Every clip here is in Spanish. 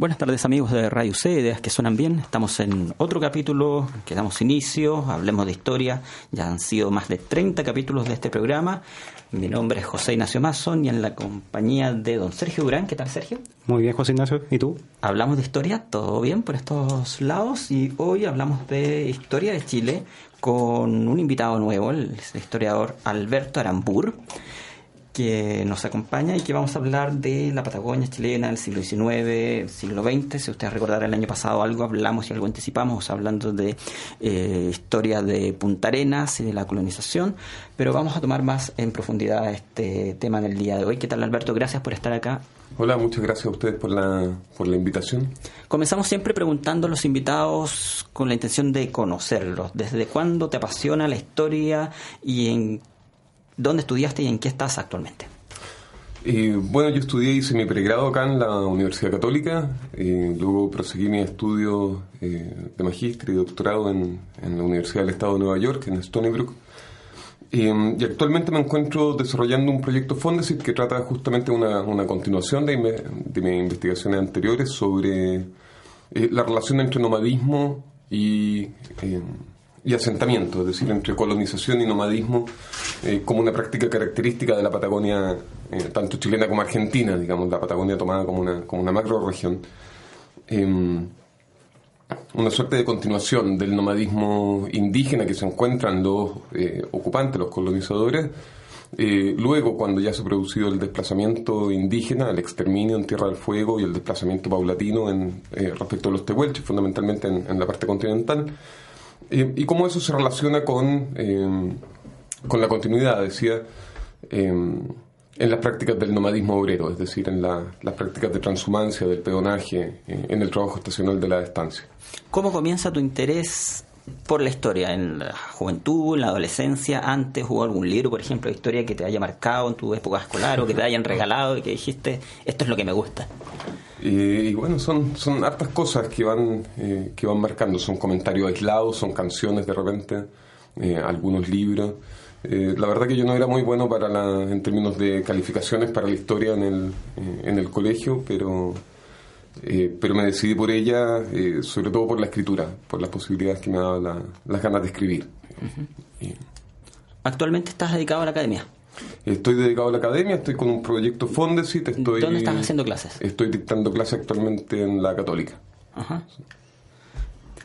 Buenas tardes amigos de Radio C, Ideas que suenan bien. Estamos en otro capítulo, que damos inicio, hablemos de historia. Ya han sido más de 30 capítulos de este programa. Mi nombre es José Ignacio Mason y en la compañía de don Sergio Durán. ¿Qué tal Sergio? Muy bien José Ignacio, ¿y tú? Hablamos de historia, todo bien por estos lados y hoy hablamos de historia de Chile con un invitado nuevo, el historiador Alberto Arambur que nos acompaña y que vamos a hablar de la Patagonia chilena del siglo XIX, siglo XX. Si ustedes recordarán el año pasado algo hablamos y algo anticipamos hablando de eh, historia de Punta Arenas y de la colonización, pero vamos a tomar más en profundidad este tema en el día de hoy. ¿Qué tal Alberto? Gracias por estar acá. Hola, muchas gracias a ustedes por la, por la invitación. Comenzamos siempre preguntando a los invitados con la intención de conocerlos. ¿Desde cuándo te apasiona la historia y en ¿Dónde estudiaste y en qué estás actualmente? Eh, bueno, yo estudié, hice mi pregrado acá en la Universidad Católica, eh, luego proseguí mi estudio eh, de magíster y doctorado en, la Universidad del Estado de Nueva York, en Stony Brook. y actualmente me encuentro desarrollando un proyecto Fondesit que trata justamente una, una continuación de, de, mis investigaciones anteriores sobre la relación entre nomadismo y y asentamiento, es decir, entre colonización y nomadismo, eh, como una práctica característica de la Patagonia, eh, tanto chilena como argentina, digamos, la Patagonia tomada como una, como una macro región. Em, una suerte de continuación del nomadismo indígena que se encuentran los eh, ocupantes, los colonizadores. luego, cuando ya se ha producido el desplazamiento indígena, el exterminio en Tierra del Fuego y el desplazamiento paulatino en, respecto a los tehuelches, fundamentalmente en la parte continental, y cómo eso se relaciona con, em, con la continuidad, decía, em, en las prácticas del nomadismo obrero, es decir, en las prácticas de transhumancia, del peonaje, eh, en el trabajo estacional de la estancia. ¿Cómo comienza tu interés por la historia? ¿En la juventud, en la adolescencia? ¿Antes hubo algún libro, por ejemplo, de historia que te haya marcado en tu época escolar o que te hayan regalado y que dijiste, esto es lo que me gusta? y bueno, son, son hartas cosas que van, eh, que van marcando, son comentarios aislados, son canciones de repente, eh, algunos libros. Eh, la verdad que yo no era muy bueno para en términos de calificaciones para la historia en el, en el colegio, pero, pero me decidí por ella, sobre todo por la escritura, por las posibilidades que me daba las ganas de escribir. ¿Actualmente estás dedicado a la academia? Estoy dedicado a la academia, estoy con un proyecto Fondesit. Estoy, ¿Dónde estás haciendo clases? Estoy dictando clases actualmente en la Católica. Ajá.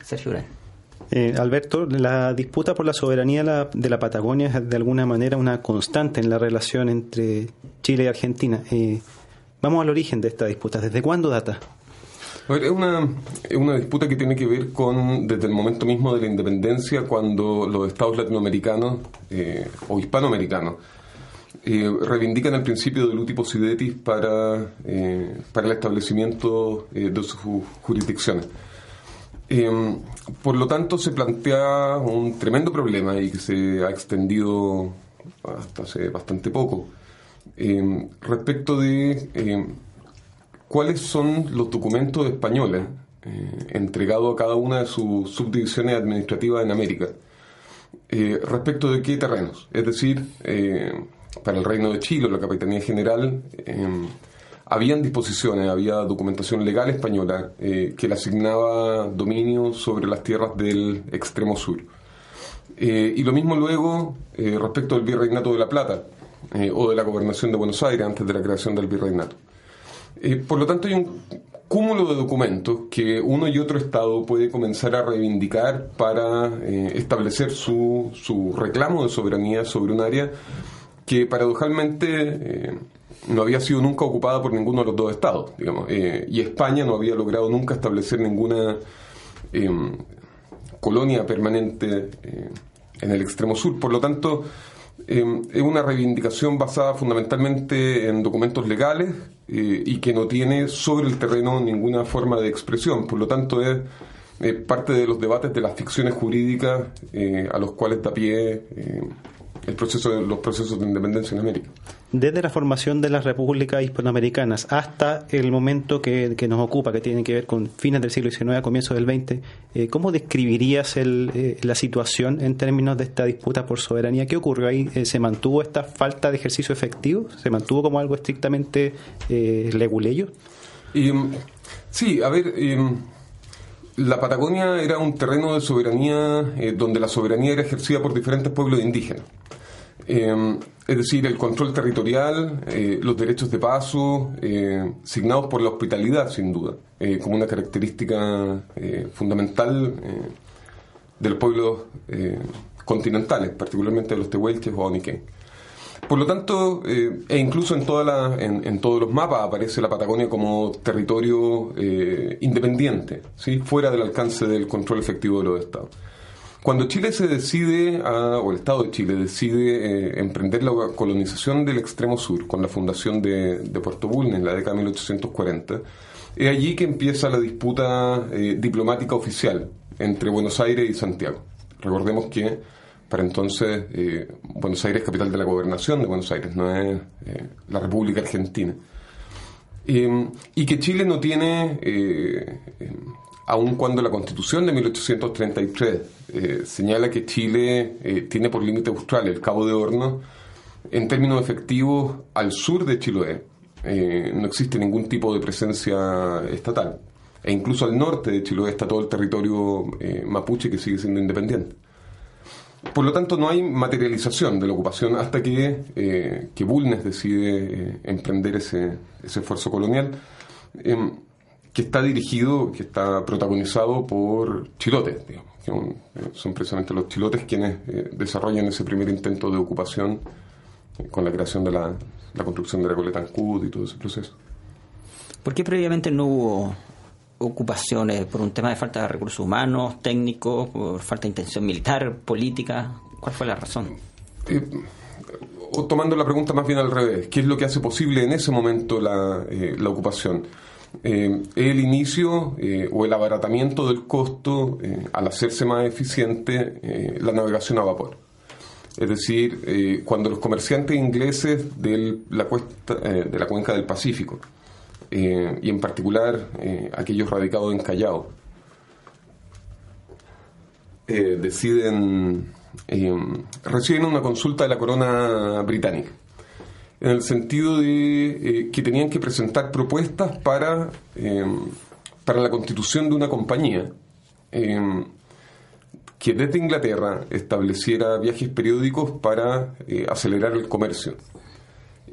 Sergio eh, Alberto, la disputa por la soberanía de la Patagonia es de alguna manera una constante en la relación entre Chile y Argentina. Eh, vamos al origen de esta disputa. ¿Desde cuándo data? es, una, es una disputa que tiene que ver con desde el momento mismo de la independencia, cuando los estados latinoamericanos eh, o hispanoamericanos eh, reivindican el principio del uti possidetis para, eh, para el establecimiento eh, de sus jurisdicciones. por lo tanto, se plantea un tremendo problema y que se ha extendido hasta hace bastante poco respecto de cuáles son los documentos españoles entregados a cada una de sus subdivisiones administrativas en América. respecto de qué terrenos, es decir, para el Reino de Chile, la Capitanía General, em, habían disposiciones, había documentación legal española eh, que le asignaba dominio sobre las tierras del extremo sur. Eh, y lo mismo luego eh, respecto del Virreinato de la Plata o de la Gobernación de Buenos Aires antes de la creación del Virreinato. por lo tanto, hay un cúmulo de documentos que uno y otro Estado puede comenzar a reivindicar para establecer su, su reclamo de soberanía sobre un área que paradojalmente eh, no había sido nunca ocupada por ninguno de los dos estados, digamos, eh, y España no había logrado nunca establecer ninguna em, colonia permanente eh, en el extremo sur. Por lo tanto, em, es una reivindicación basada fundamentalmente en documentos legales y que no tiene sobre el terreno ninguna forma de expresión. Por lo tanto, es parte de los debates de las ficciones jurídicas a los cuales da pie el proceso los procesos de independencia en América. Desde la formación de las repúblicas hispanoamericanas hasta el momento que, nos ocupa, que tiene que ver con fines del siglo XIX, comienzos del XX, eh, ¿cómo describirías eh, la situación en términos de esta disputa por soberanía? ¿Qué ocurrió ahí? Eh, ¿Se mantuvo esta falta de ejercicio efectivo? ¿Se mantuvo como algo estrictamente leguleyo? sí, a ver, la Patagonia era un terreno de soberanía donde la soberanía era ejercida por diferentes pueblos indígenas. Es decir, el control territorial, los derechos de paso, signados por la hospitalidad, sin duda, como una característica fundamental de los pueblos continentales, particularmente de los tehuelches o oniquén. Por lo tanto, eh, e incluso en, toda la, en, todos los mapas aparece la Patagonia como territorio eh, independiente, ¿sí? fuera del alcance del control efectivo de los estados. Cuando Chile se decide, o el Estado de Chile decide eh, emprender la colonización del extremo sur con la fundación de, Puerto Bulnes en la década de 1840, es allí que empieza la disputa diplomática oficial entre Buenos Aires y Santiago. Recordemos que para entonces eh, Buenos Aires es capital de la gobernación de Buenos Aires, no es eh, la República Argentina. y que Chile no tiene, eh, aun cuando la Constitución de 1833 señala que Chile tiene por límite austral el Cabo de Horno, en términos efectivos, al sur de Chiloé no existe ningún tipo de presencia estatal. E incluso al norte de Chiloé está todo el territorio mapuche que sigue siendo independiente. Por lo tanto, no hay materialización de la ocupación hasta que, eh, que Bulnes decide eh, emprender ese, ese, esfuerzo colonial, em, que está dirigido, que está protagonizado por chilotes, digamos, que eh, son precisamente los chilotes quienes desarrollan ese primer intento de ocupación con la creación de la, la construcción de la coleta y todo ese proceso. ¿Por qué previamente no hubo ocupaciones por un tema de falta de recursos humanos, técnicos, por falta de intención militar, política? ¿Cuál fue la razón? Eh, tomando la pregunta más bien al revés, ¿qué es lo que hace posible en ese momento la, eh, ocupación? Eh, el inicio o el abaratamiento del costo al hacerse más eficiente la navegación a vapor. Es decir, cuando los comerciantes ingleses de la, de la cuenca del Pacífico eh, y en particular eh, aquellos radicados en Callao, eh, deciden, reciben una consulta de la corona británica, en el sentido de que tenían que presentar propuestas para, para la constitución de una compañía que desde Inglaterra estableciera viajes periódicos para acelerar el comercio.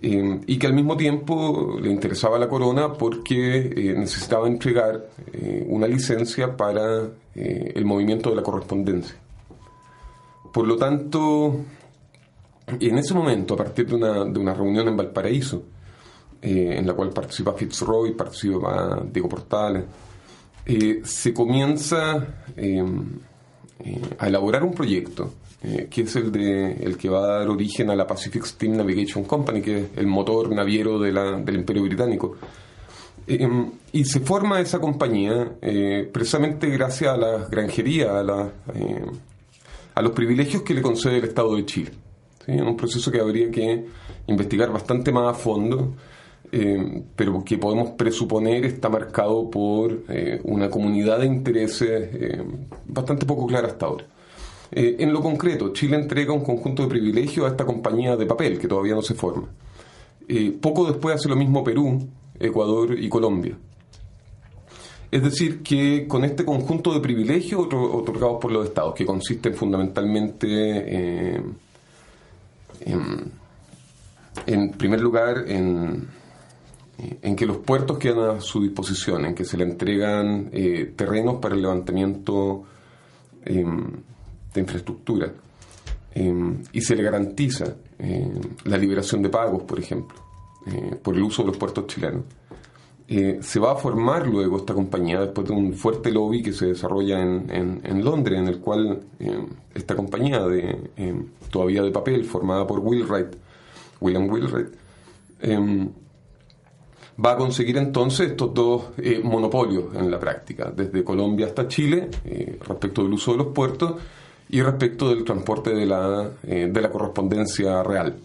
Eh, y que al mismo tiempo le interesaba la corona porque eh, necesitaba entregar eh, una licencia para el movimiento de la correspondencia. Por lo tanto, en ese momento, a partir de una, de una reunión en Valparaíso, en la cual participa Fitzroy, participa Diego Portales, se comienza a elaborar un proyecto eh, que es el, de, el que va a dar origen a la Pacific Steam Navigation Company, que es el motor naviero de la, del Imperio Británico. Eh, y se forma esa compañía eh, precisamente gracias a la granjería, a, la, a los privilegios que le concede el Estado de Chile. Un proceso que habría que investigar bastante más a fondo, pero que podemos presuponer está marcado por una comunidad de intereses bastante poco clara hasta ahora. Eh, en lo concreto, Chile entrega un conjunto de privilegios a esta compañía de papel que todavía no se forma. Eh, poco después hace lo mismo Perú, Ecuador y Colombia. Es decir, que con este conjunto de privilegios otorgados por los estados, que consisten fundamentalmente eh, en, primer lugar en, que los puertos quedan a su disposición, en que se le entregan terrenos para el levantamiento de infraestructura em, y se le garantiza em, la liberación de pagos, por ejemplo, eh, por el uso de los puertos chilenos. Eh, se va a formar luego esta compañía después de un fuerte lobby que se desarrolla en, en, Londres, en el cual em, esta compañía de todavía de papel, formada por Wheelwright, William Wheelwright, va a conseguir entonces estos dos eh, monopolios en la práctica, desde Colombia hasta Chile, respecto del uso de los puertos, y respecto del transporte de la, eh, de la correspondencia real.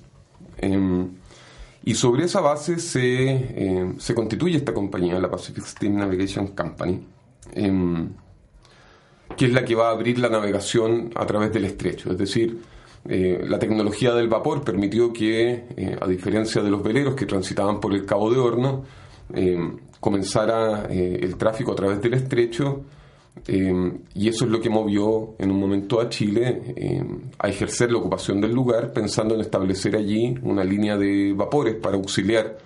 Em, y sobre esa base se, em, se, constituye esta compañía, la Pacific Steam Navigation Company, em, que es la que va a abrir la navegación a través del estrecho. Es decir, eh, la tecnología del vapor permitió que, eh, a diferencia de los veleros que transitaban por el Cabo de Horno, comenzara el tráfico a través del estrecho y eso es lo que movió en un momento a Chile a ejercer la ocupación del lugar pensando en establecer allí una línea de vapores para auxiliar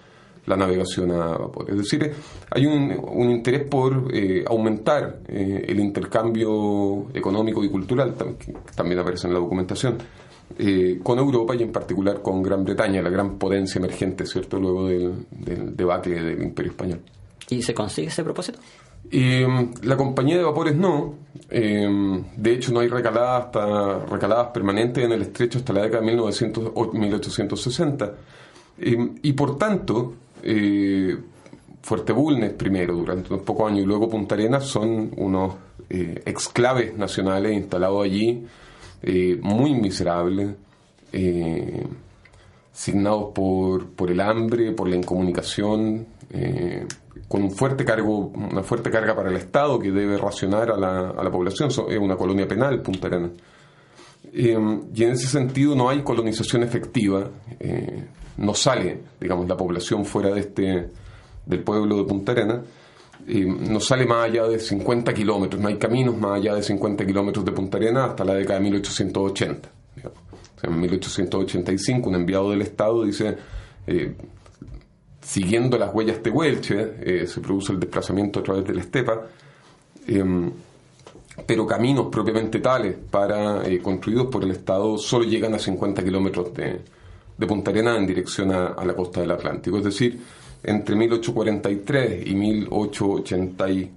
la navegación a vapor. Es decir, hay un, un interés por eh, aumentar eh, el intercambio económico y cultural, que también aparece en la documentación, eh, con Europa y en particular con Gran Bretaña, la gran potencia emergente, ¿cierto?, luego del, del debacle del Imperio Español. ¿Y se consigue ese propósito? La compañía de vapores no. de hecho, no hay recaladas, hasta, recaladas permanentes en el estrecho hasta la década de 1900, 1860. y por tanto, eh, Fuerte Bulnes primero, durante unos pocos años, y luego Punta Arenas son unos eh, exclaves nacionales instalados allí, eh, muy miserables, eh, signados por, por el hambre, por la incomunicación, con un fuerte cargo, una fuerte carga para el Estado que debe racionar a la, a la población. es una colonia penal, Punta Arenas. y en ese sentido no hay colonización efectiva no sale, digamos, la población fuera de este, del pueblo de Punta Arena, no sale más allá de 50 kilómetros, no hay caminos más allá de 50 kilómetros de Punta Arena hasta la década de 1880. en 1885 un enviado del Estado dice, eh, siguiendo las huellas de Huelche, eh, se produce el desplazamiento a través de la estepa, em, pero caminos propiamente tales para eh, construidos por el Estado solo llegan a 50 kilómetros de, Punta Arenas en dirección a, la costa del Atlántico. Es decir, entre 1843 y 1880 y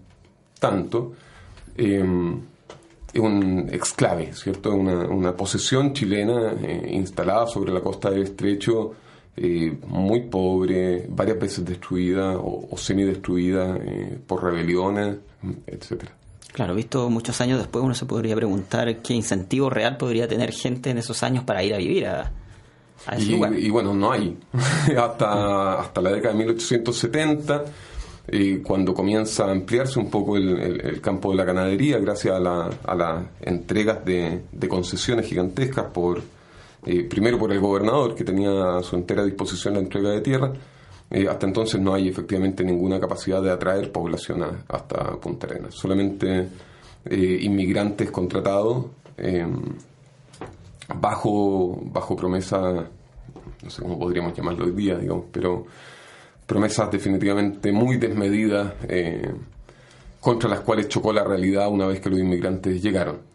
tanto, em, es un exclave, ¿cierto? Una, una posesión chilena eh, instalada sobre la costa del estrecho, eh, muy pobre, varias veces destruida o, o semidestruida eh, por rebeliones, etcétera. Claro, visto muchos años después, uno se podría preguntar qué incentivo real podría tener gente en esos años para ir a vivir a, y, bueno, no hay. hasta, hasta la década de 1870, eh, cuando comienza a ampliarse un poco el, campo de la ganadería, gracias a, la, a las entregas de, concesiones gigantescas por, eh, primero por el gobernador, que tenía a su entera disposición la entrega de tierra, eh, hasta entonces no hay efectivamente ninguna capacidad de atraer población hasta Punta Arenas. Solamente inmigrantes contratados bajo, bajo promesa, no sé cómo podríamos llamarlo hoy día, digamos, pero promesas definitivamente muy desmedidas eh, contra las cuales chocó la realidad una vez que los inmigrantes llegaron.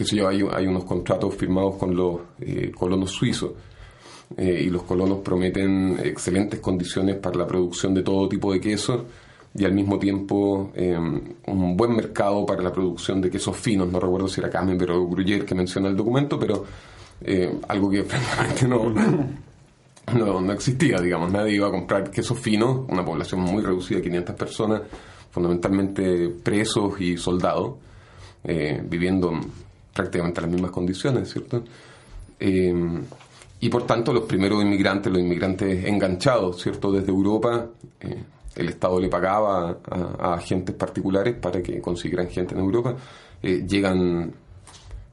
Que yo, hay, unos contratos firmados con los eh, colonos suizos eh, y los colonos prometen excelentes condiciones para la producción de todo tipo de quesos y al mismo tiempo em, un buen mercado para la producción de quesos finos. No recuerdo si era Camembert o Gruyère que menciona el documento, pero eh, algo que francamente no, no, existía, digamos. Nadie iba a comprar quesos finos, una población muy reducida, 500 personas, fundamentalmente presos y soldados, eh, viviendo prácticamente en las mismas condiciones, ¿cierto? Em, y por tanto los primeros inmigrantes, los inmigrantes enganchados, ¿cierto? Desde Europa, eh, el Estado le pagaba a, agentes particulares para que consiguieran gente en Europa, eh, llegan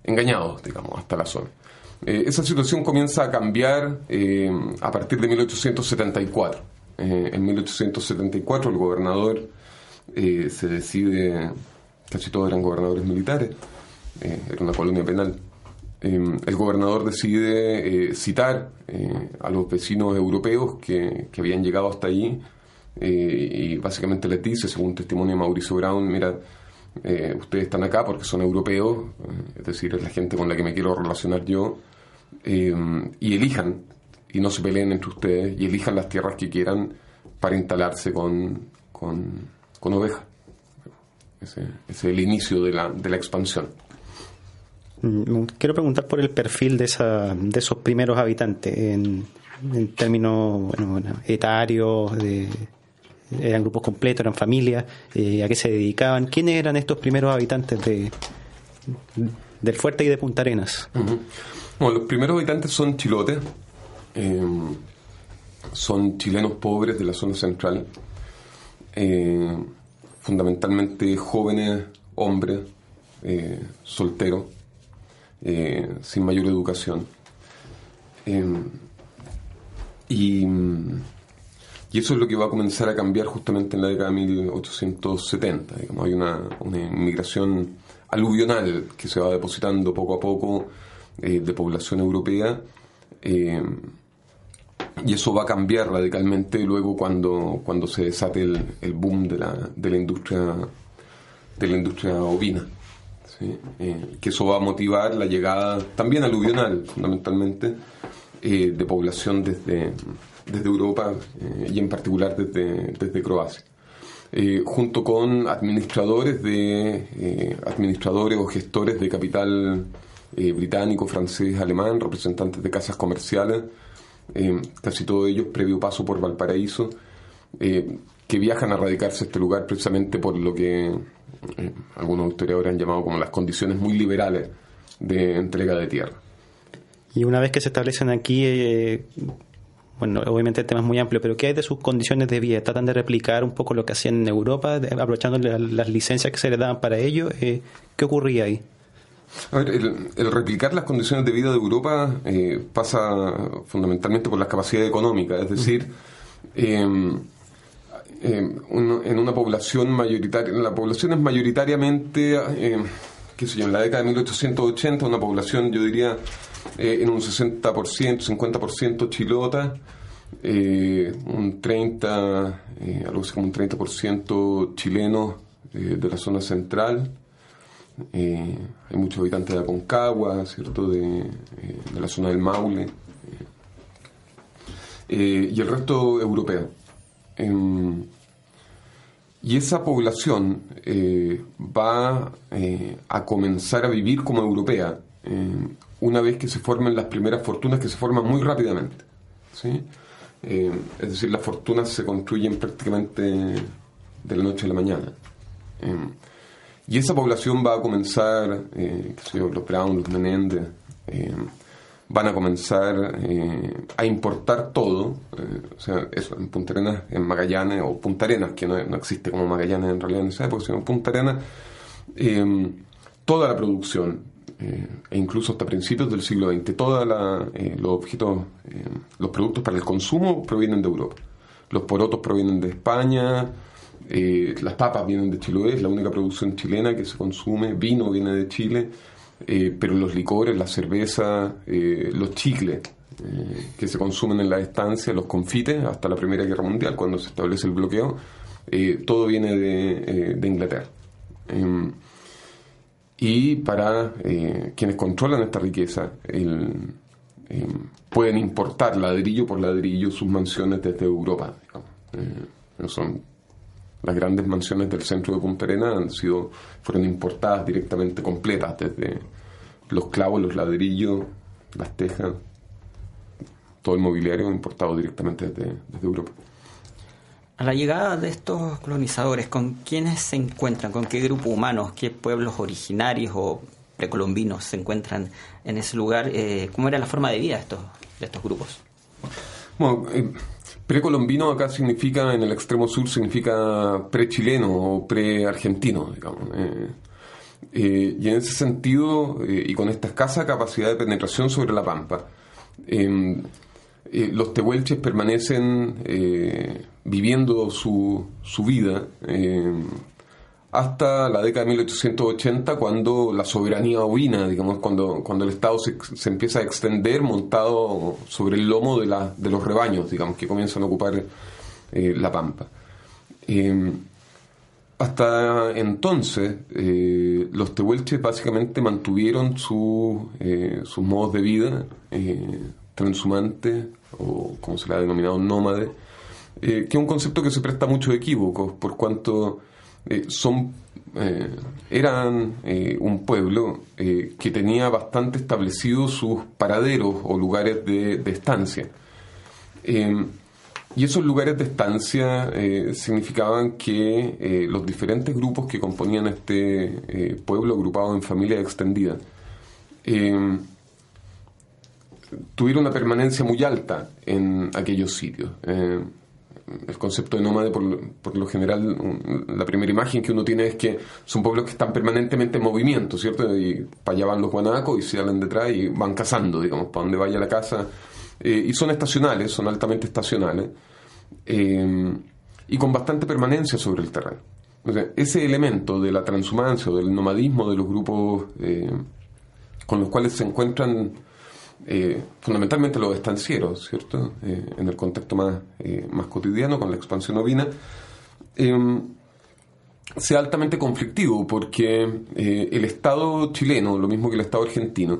engañados, digamos, hasta la zona. Eh, esa situación comienza a cambiar eh, a partir de 1874. en 1874 el gobernador se decide, casi todos eran gobernadores militares, era una colonia penal, el gobernador decide citar a los vecinos europeos que, habían llegado hasta allí eh, y básicamente les dice, según testimonio de Mauricio Brown, mira, eh, ustedes están acá porque son europeos, eh, es decir, es la gente con la que me quiero relacionar yo, y elijan, y no se peleen entre ustedes, y elijan las tierras que quieran para instalarse con, con, ovejas. Ese, es el inicio de la, de la expansión. Mm, quiero preguntar por el perfil de, esa, de esos primeros habitantes en, en términos etarios, de, eran grupos completos, eran familias, eh, a qué se dedicaban, quiénes eran estos primeros habitantes de, del fuerte y de Punta Arenas. Bueno, los primeros habitantes son chilotes, em, son chilenos pobres de la zona central, eh, fundamentalmente jóvenes, hombres, eh, sin mayor educación. Em, y eso es lo que va a comenzar a cambiar justamente en la década de 1870. Digamos, hay una, inmigración aluvional que se va depositando poco a poco eh, de población europea. Eh, y eso va a cambiar radicalmente luego cuando, cuando se desate el, el boom de la, de la industria de la industria ovina. Eh, que eso va a motivar la llegada también aluvional, fundamentalmente, de población desde, desde Europa y en particular desde, desde Croacia. junto con administradores de administradores o gestores de capital eh, británico, francés, alemán, representantes de casas comerciales, eh, casi todos ellos previo paso por Valparaíso, eh, que viajan a radicarse a este lugar precisamente por lo que algunos historiadores han llamado como las condiciones muy liberales de entrega de tierra. Y una vez que se establecen aquí, bueno, obviamente el tema es muy amplio, pero ¿qué hay de sus condiciones de vida? ¿Tratan de replicar un poco lo que hacían en Europa, aprovechando las licencias que se les daban para ello? ¿Qué ocurría ahí? el, replicar las condiciones de vida de Europa eh, pasa fundamentalmente por las capacidades económicas, es decir, em, en una población mayoritaria, la población es mayoritariamente, em, qué sé yo, en la década de 1880, una población, yo diría, eh, en un 60%, 50% chilota, eh, un 30, algo así como un 30% chileno de la zona central, eh, hay muchos habitantes de Aconcagua, ¿cierto? De, eh, de la zona del Maule. Eh, y el resto europeo. Em, y esa población va a comenzar a vivir como europea una vez que se formen las primeras fortunas que se forman muy rápidamente. ¿sí? es decir, las fortunas se construyen prácticamente de la noche a la mañana. Em, y esa población va a comenzar, eh, los Brown, los Menéndez, eh, van a comenzar eh, a importar todo, o sea, eso, en Punta Arenas, en Magallanes, o Punta Arenas, que no, existe como Magallanes en realidad en esa época, sino Punta Arenas, toda la producción, e incluso hasta principios del siglo XX, todos los objetos, los productos para el consumo provienen de Europa. Los porotos provienen de España, eh, las papas vienen de Chiloé, es la única producción chilena que se consume, vino viene de Chile, eh, pero los licores, la cerveza, eh, los chicles que se consumen en la estancia, los confites, hasta la Primera Guerra Mundial, cuando se establece el bloqueo, todo viene de, Inglaterra. Em, y para quienes controlan esta riqueza, em, pueden importar ladrillo por ladrillo sus mansiones desde Europa. son las grandes mansiones del centro de Punta Arenas han sido, fueron importadas directamente completas, desde los clavos, los ladrillos, las tejas, todo el mobiliario importado directamente desde, Europa. A la llegada de estos colonizadores, ¿con quiénes se encuentran? ¿Con qué grupo humanos? ¿Qué pueblos originarios o precolombinos se encuentran en ese lugar? Eh, ¿Cómo era la forma de vida de estos, de estos grupos? Bueno, eh, Precolombino acá significa, en el extremo sur, significa pre-chileno o pre-argentino, digamos. Eh, eh, y en ese sentido, eh, y con esta escasa capacidad de penetración sobre la pampa, em, los tehuelches permanecen viviendo su, su vida em, hasta la década de 1880, cuando la soberanía ovina, digamos, cuando, cuando el Estado se, se empieza a extender montado sobre el lomo de, la, de los rebaños, digamos, que comienzan a ocupar eh, la pampa. Em, hasta entonces, eh, los tehuelches básicamente mantuvieron su, eh, sus modos de vida transhumantes, o como se le ha denominado, nómade, que es un concepto que se presta mucho de equívocos, por cuanto eh, son eh, eran eh, un pueblo que tenía bastante establecidos sus paraderos o lugares de, estancia. y esos lugares de estancia significaban que los diferentes grupos que componían este pueblo agrupado en familias extendidas tuvieron una permanencia muy alta en aquellos sitios el concepto de nómade, por, lo general, la primera imagen que uno tiene es que son pueblos que están permanentemente en movimiento, ¿cierto? Y para allá van los guanacos y se salen detrás y van cazando, digamos, para donde vaya la casa. Eh, y son estacionales, son altamente estacionales. eh, y con bastante permanencia sobre el terreno. ese elemento de la transhumancia o del nomadismo de los grupos eh, con los cuales se encuentran eh, fundamentalmente los estancieros, ¿cierto? en el contexto más, más cotidiano con la expansión ovina, sea altamente conflictivo porque el Estado chileno, lo mismo que el Estado argentino,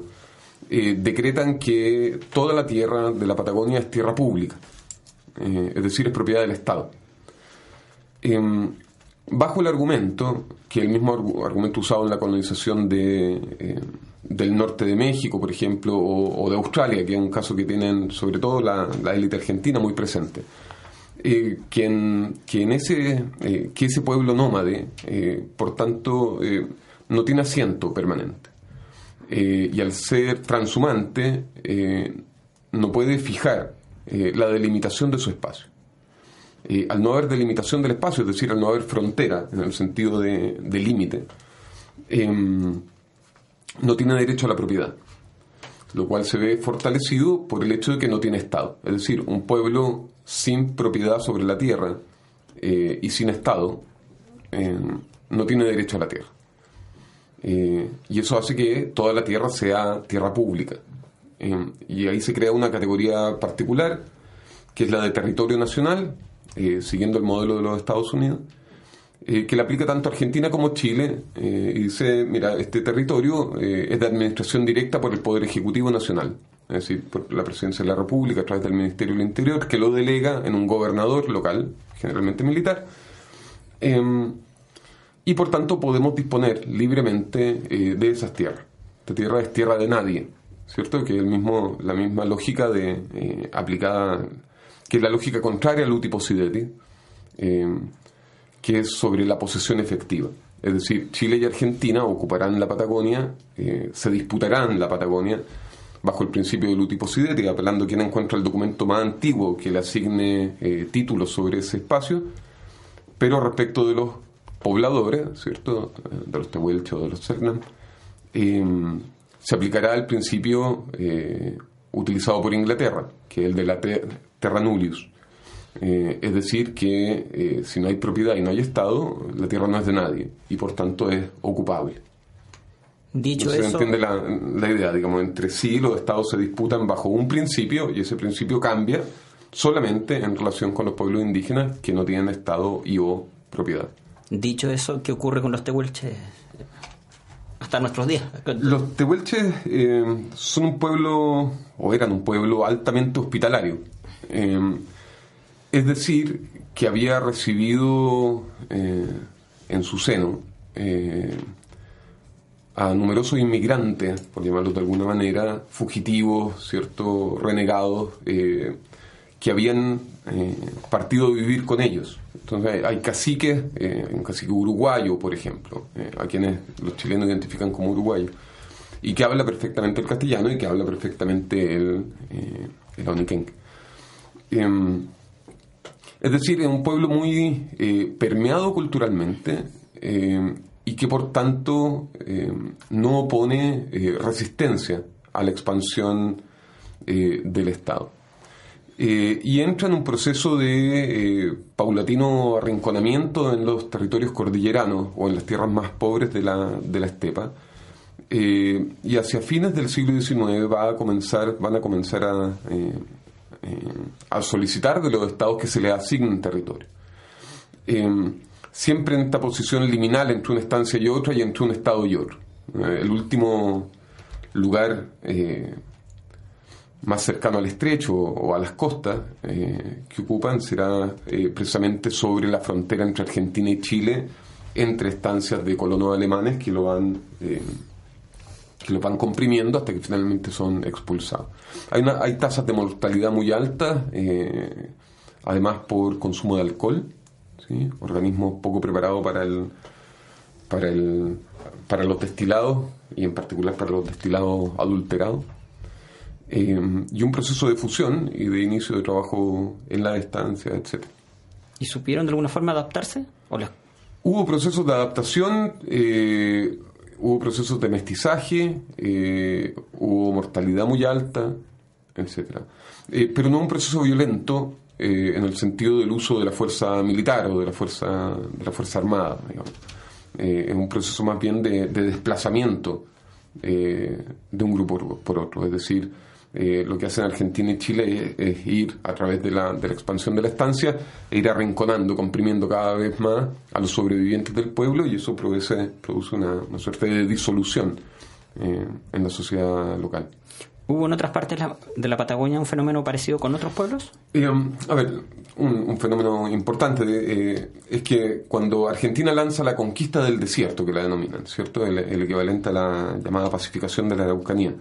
decretan que toda la tierra de la Patagonia es tierra pública. Eh, es decir, es propiedad del Estado. Em, bajo el argumento, que el mismo argumento usado en la colonización de, eh, del norte de México, por ejemplo, o, de Australia, que es un caso que tienen sobre todo la, élite argentina muy presente, eh, que, ese, que ese pueblo nómade, por tanto, no tiene asiento permanente. y al ser transhumante, no puede fijar eh, la delimitación de su espacio. Eh, al no haber delimitación del espacio, es decir, al no haber frontera en el sentido de, límite, em, no tiene derecho a la propiedad, lo cual se ve fortalecido por el hecho de que no tiene Estado. Es decir, un pueblo sin propiedad sobre la tierra eh, y sin Estado em, no tiene derecho a la tierra. y eso hace que toda la tierra sea tierra pública. Y ahí se crea una categoría particular, que es la de territorio nacional, eh, siguiendo el modelo de los Estados Unidos, eh, que le aplica tanto Argentina como Chile, eh, y dice, mira, este territorio es de administración directa por el Poder Ejecutivo Nacional, es decir, por la Presidencia de la República a través del Ministerio del Interior, que lo delega en un gobernador local, generalmente militar, em, y por tanto podemos disponer libremente de esas tierras. Esta tierra es tierra de nadie. ¿cierto? Que es la misma lógica de, eh, aplicada, que es la lógica contraria al uti eh, que es sobre la posesión efectiva. Es decir, Chile y Argentina ocuparán la Patagonia, eh, se disputarán la Patagonia bajo el principio del uti apelando a quien encuentra el documento más antiguo que le asigne títulos sobre ese espacio, pero respecto de los pobladores, ¿cierto? De los Tehuelches o de los Cernam, se aplicará el principio eh, utilizado por Inglaterra, que es el de la terra nullius. Eh, es decir, que eh, si no hay propiedad y no hay Estado, la tierra no es de nadie y por tanto es ocupable. Dicho se eso. entiende la, la, idea, digamos, entre sí los Estados se disputan bajo un principio y ese principio cambia solamente en relación con los pueblos indígenas que no tienen Estado y o propiedad. Dicho eso, ¿qué ocurre con los tehuelches? hasta nuestros días. Los tehuelches eh, son un pueblo, o eran un pueblo altamente hospitalario. Eh, es decir, que había recibido eh, en su seno a numerosos inmigrantes, por llamarlos de alguna manera, fugitivos, cierto, renegados, que habían partido a vivir con ellos. Entonces hay caciques, eh, un cacique uruguayo, por ejemplo, eh, a quienes los chilenos identifican como uruguayo, y que habla perfectamente el castellano y que habla perfectamente el, eh, el em, es decir, es un pueblo muy eh, permeado culturalmente y que por tanto no opone resistencia a la expansión del Estado. Eh, y entra en un proceso de eh, paulatino arrinconamiento en los territorios cordilleranos o en las tierras más pobres de la, de la estepa. Eh, y hacia fines del siglo XIX va a comenzar, van a comenzar a, a solicitar de los estados que se les asignen territorio. siempre en esta posición liminal entre una estancia y otra y entre un estado y otro. el último lugar más cercano al estrecho o a las costas eh, que ocupan será eh, precisamente sobre la frontera entre Argentina y Chile, entre estancias de colonos alemanes que lo van eh, que lo van comprimiendo hasta que finalmente son expulsados. Hay, una, hay tasas de mortalidad muy altas, además por consumo de alcohol, ¿sí? organismos poco preparados para el para el para los destilados y en particular para los destilados adulterados. Eh, y un proceso de fusión y de inicio de trabajo en la estancia, etc. ¿Y supieron de alguna forma adaptarse? Hubo procesos de adaptación, eh, hubo procesos de mestizaje, eh, hubo mortalidad muy alta, etc. pero no un proceso violento eh, en el sentido del uso de la fuerza militar o de la fuerza, de la fuerza armada. Eh, es un proceso más bien de, desplazamiento de un grupo por otro, es decir, lo que hacen Argentina y Chile es, ir a través de la, de la, expansión de la estancia e ir arrinconando, comprimiendo cada vez más a los sobrevivientes del pueblo y eso produce, produce una, una suerte de disolución en la sociedad local. ¿Hubo en otras partes de la Patagonia un fenómeno parecido con otros pueblos? Eh, a ver, un, fenómeno importante eh, es que cuando Argentina lanza la conquista del desierto, que la denominan, ¿cierto? El, equivalente a la llamada pacificación de la Araucanía.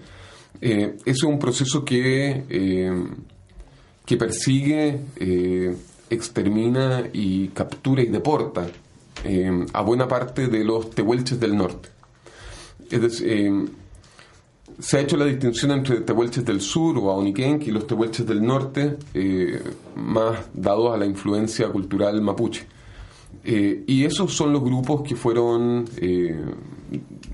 Eh, es un proceso que, eh, que persigue, extermina y captura y deporta a buena parte de los tehuelches del norte. Es decir, se ha hecho la distinción entre tehuelches del sur o aoniquenque y los tehuelches del norte, eh, más dados a la influencia cultural mapuche. Eh, y esos son los grupos que fueron eh,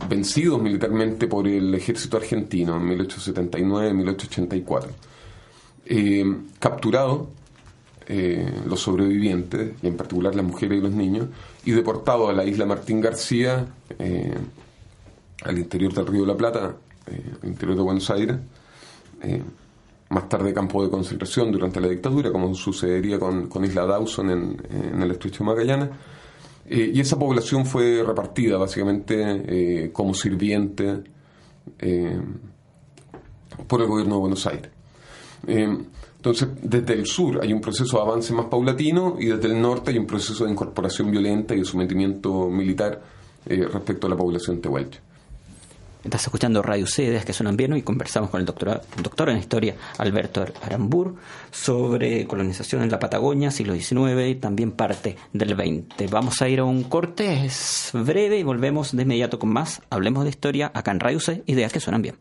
vencidos militarmente por el ejército argentino en 1879-1884. capturados los sobrevivientes, y en particular las mujeres y los niños, y deportados a la isla Martín García, al interior del río de la Plata, eh, interior de Buenos Aires, eh, más tarde campo de concentración durante la dictadura, como sucedería con, Isla Dawson en, el estrecho Magallanes. Eh, y esa población fue repartida básicamente como sirviente por el gobierno de Buenos Aires. entonces, desde el sur hay un proceso de avance más paulatino y desde el norte hay un proceso de incorporación violenta y de sometimiento militar respecto a la población tehuelche. Estás escuchando Radio Cedes, que suenan bien, y conversamos con el doctor, doctor en historia Alberto Arambur sobre colonización en la Patagonia, siglo XIX y también parte del XX. Vamos a ir a un corte, es breve y volvemos de inmediato con más. Hablemos de historia acá en Radio C, ideas que suenan bien.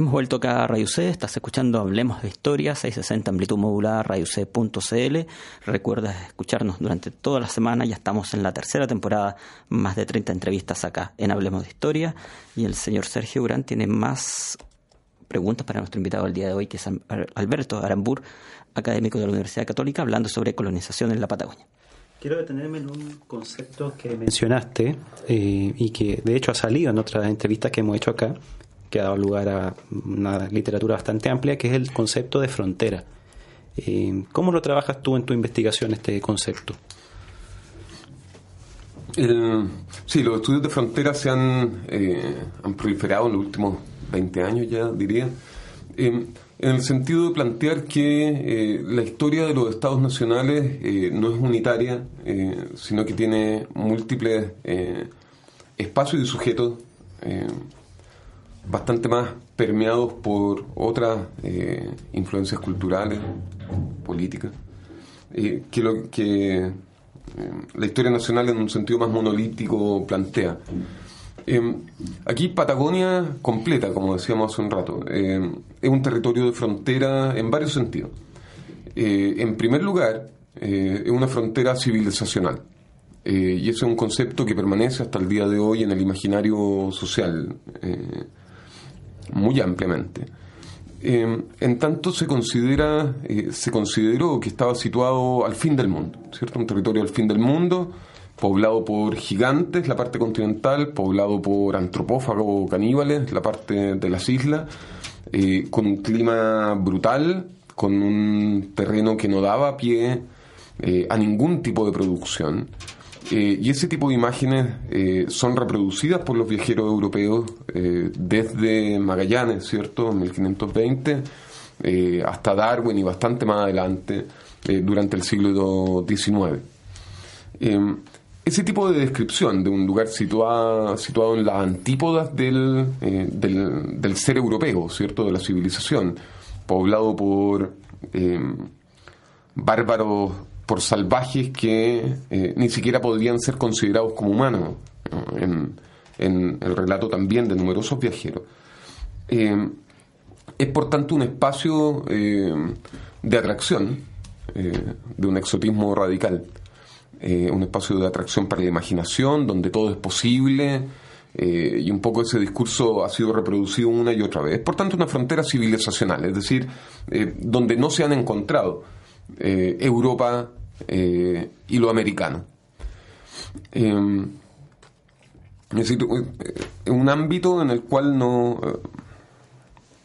Hemos vuelto acá a Radio C, estás escuchando Hablemos de Historia, 660 amplitud modulada, radioc.cl. Recuerda escucharnos durante toda la semana, ya estamos en la tercera temporada, más de 30 entrevistas acá en Hablemos de Historia. Y el señor Sergio Urán tiene más preguntas para nuestro invitado el día de hoy, que es Alberto Arambur, académico de la Universidad Católica, hablando sobre colonización en la Patagonia. Quiero detenerme en un concepto que mencionaste eh, y que de hecho ha salido en otras entrevistas que hemos hecho acá, que ha dado lugar a una literatura bastante amplia, que es el concepto de frontera. Eh, ¿Cómo lo trabajas tú en tu investigación, este concepto? sí, los estudios de frontera se han, eh, han proliferado en los últimos 20 años ya, diría, en el sentido de plantear que eh, la historia de los estados nacionales no es unitaria, sino que tiene múltiples espacios y sujetos bastante más permeados por otras eh, influencias culturales, políticas, eh, que lo que eh, la historia nacional en un sentido más monolítico plantea. aquí Patagonia completa, como decíamos hace un rato, es un territorio de frontera en varios sentidos. en primer lugar, es una frontera civilizacional. y ese es un concepto que permanece hasta el día de hoy en el imaginario social muy ampliamente. Eh, en tanto se considera, eh, se consideró que estaba situado al fin del mundo, ¿cierto? Un territorio al fin del mundo, poblado por gigantes, la parte continental, poblado por antropófagos caníbales, la parte de las islas, eh, con un clima brutal, con un terreno que no daba pie a ningún tipo de producción. Eh, y ese tipo de imágenes eh, son reproducidas por los viajeros europeos eh, desde Magallanes, ¿cierto? En 1520 hasta Darwin y bastante más adelante durante el siglo XIX. ese tipo de descripción de un lugar situado, situado en las antípodas del, del, del, ser europeo, ¿cierto? De la civilización, poblado por bárbaros por salvajes que eh, ni siquiera podrían ser considerados como humanos, en, el relato también de numerosos viajeros. Eh, es por tanto un espacio eh, de atracción, de un exotismo radical, un espacio de atracción para la imaginación, donde todo es posible, y un poco ese discurso ha sido reproducido una y otra vez. Por tanto una frontera civilizacional, es decir, donde no se han encontrado Europa y lo americano. es decir, un ámbito en el cual no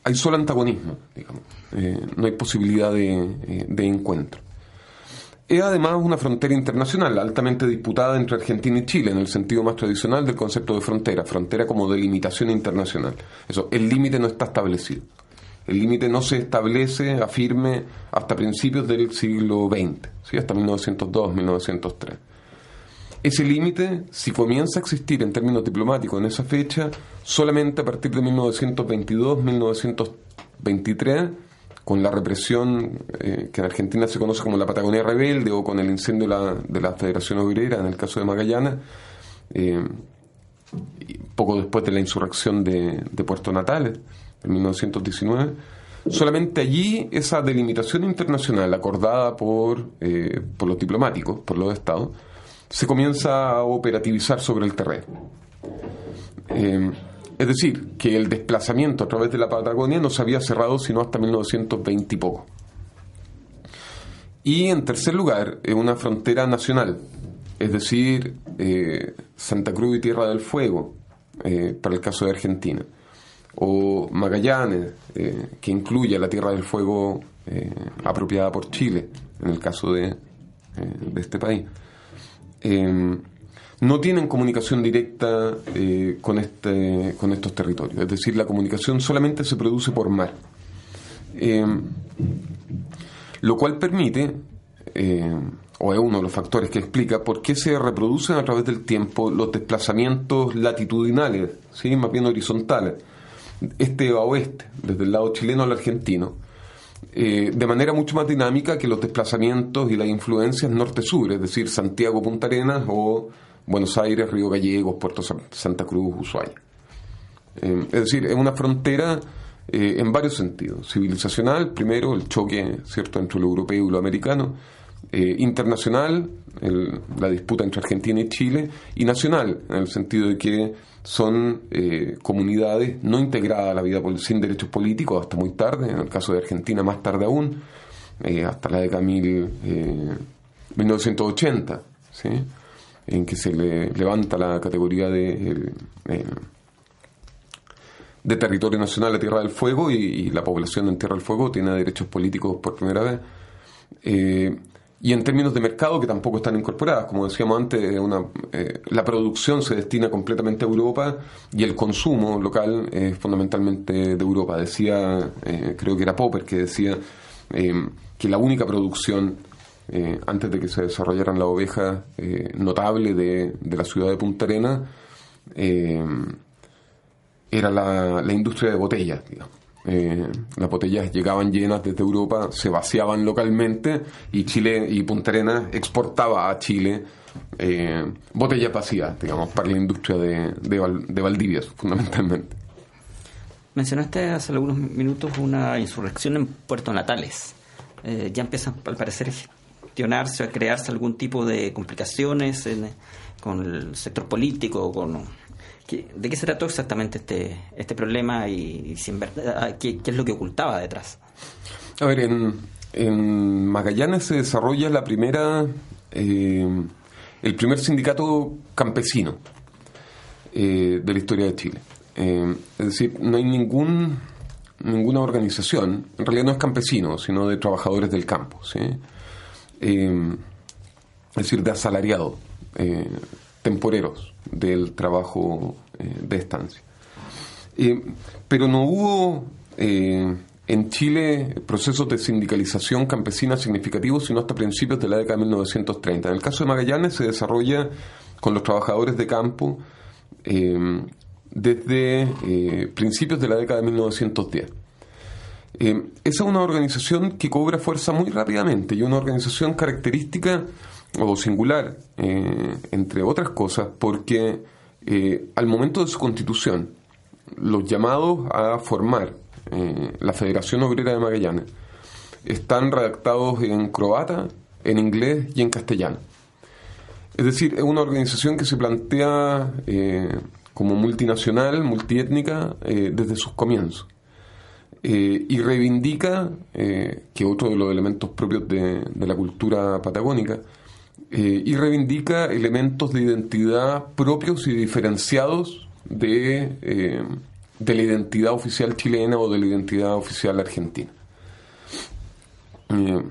hay solo antagonismo, digamos. no hay posibilidad de encuentro. Es además una frontera internacional altamente disputada entre Argentina y Chile en el sentido más tradicional del concepto de frontera, frontera como delimitación internacional. Eso, el límite no está establecido. El límite no se establece afirme hasta principios del siglo XX, ¿sí? hasta 1902, 1903. Ese límite, si comienza a existir en términos diplomáticos en esa fecha, solamente a partir de 1922, 1923, con la represión que en Argentina se conoce como la Patagonia Rebelde o con el incendio de la, de la Federación Obrera en el caso de Magallanes, poco después de la insurrección de, Puerto Natales en 1919, solamente allí esa delimitación internacional acordada por, por los diplomáticos, por los estados, se comienza a operativizar sobre el terreno. Es decir, que el desplazamiento a través de la Patagonia no se había cerrado sino hasta 1920 y poco. Y en tercer lugar, una frontera nacional, es decir, eh, Santa Cruz y Tierra del Fuego, eh, para el caso de Argentina, o Magallanes, eh, que incluye la Tierra del Fuego apropiada por Chile, en el caso de, de este país no tienen comunicación directa eh, con, este, con estos territorios. Es decir, la comunicación solamente se produce por mar. Em, lo cual permite, eh, o es uno de los factores que explica por qué se reproducen a través del tiempo los desplazamientos latitudinales, ¿sí? más bien horizontales, este a oeste, desde el lado chileno al argentino, eh, de manera mucho más dinámica que los desplazamientos y las influencias norte-sur, es decir, Santiago-Punta Arenas o Buenos Aires, Río Gallegos, Puerto Santa Cruz, Ushuaia. Eh, es decir, es una frontera eh, en varios sentidos. Civilizacional, primero, el choque cierto entre lo europeo y lo americano. Eh, la disputa entre Argentina y Chile. Y nacional, en el sentido de que son comunidades no integradas a la vida sin derechos políticos hasta muy tarde, en el caso de Argentina más tarde aún, hasta la década mil, 1980. ¿sí? en que se le levanta la categoría de, de territorio nacional a Tierra del Fuego y, la población en Tierra del Fuego tiene derechos políticos por primera vez. Y en términos de mercado que tampoco están incorporadas. Como decíamos antes, una, eh, la producción se destina completamente a Europa y el consumo local es fundamentalmente de Europa. Decía, eh, creo que era Popper, que decía que la única producción eh, antes de que se desarrollaran las ovejas notable de, la ciudad de Punta Arena, eh, era la, industria de botellas. Las botellas llegaban llenas desde Europa, se vaciaban localmente y Chile y Punta Arena exportaba a Chile botellas vacías, digamos, para la industria de, de, Valdivia, fundamentalmente. Mencionaste hace algunos minutos una insurrección en Puerto Natales. ya empieza, al parecer, gestionarse o crearse algún tipo de complicaciones con el sector político? Con, ¿De qué se trató exactamente este, este problema y, si verdad, ¿qué, es lo que ocultaba detrás? A ver, en, en Magallanes se desarrolla la primera, eh, el primer sindicato campesino eh, de la historia de Chile. Eh, es decir, no hay ningún ninguna organización, en realidad no es campesino, sino de trabajadores del campo. ¿sí? eh, es decir, de asalariados, temporeros del trabajo eh, de estancia. Eh, pero no hubo en Chile procesos de sindicalización campesina significativos sino hasta principios de la década de 1930. En el caso de Magallanes se desarrolla con los trabajadores de campo desde principios de la década de 1910. Eh, esa es una organización que cobra fuerza muy rápidamente y una organización característica o singular, eh, entre otras cosas, porque eh, al momento de su constitución, los llamados a formar la Federación Obrera de Magallanes están redactados en croata, en inglés y en castellano. Es decir, es una organización que se plantea como multinacional, multiétnica, desde sus comienzos. y reivindica, que otro de los elementos propios de la cultura patagónica, y reivindica elementos de identidad propios y diferenciados de, de la identidad oficial chilena o de la identidad oficial argentina. Eh,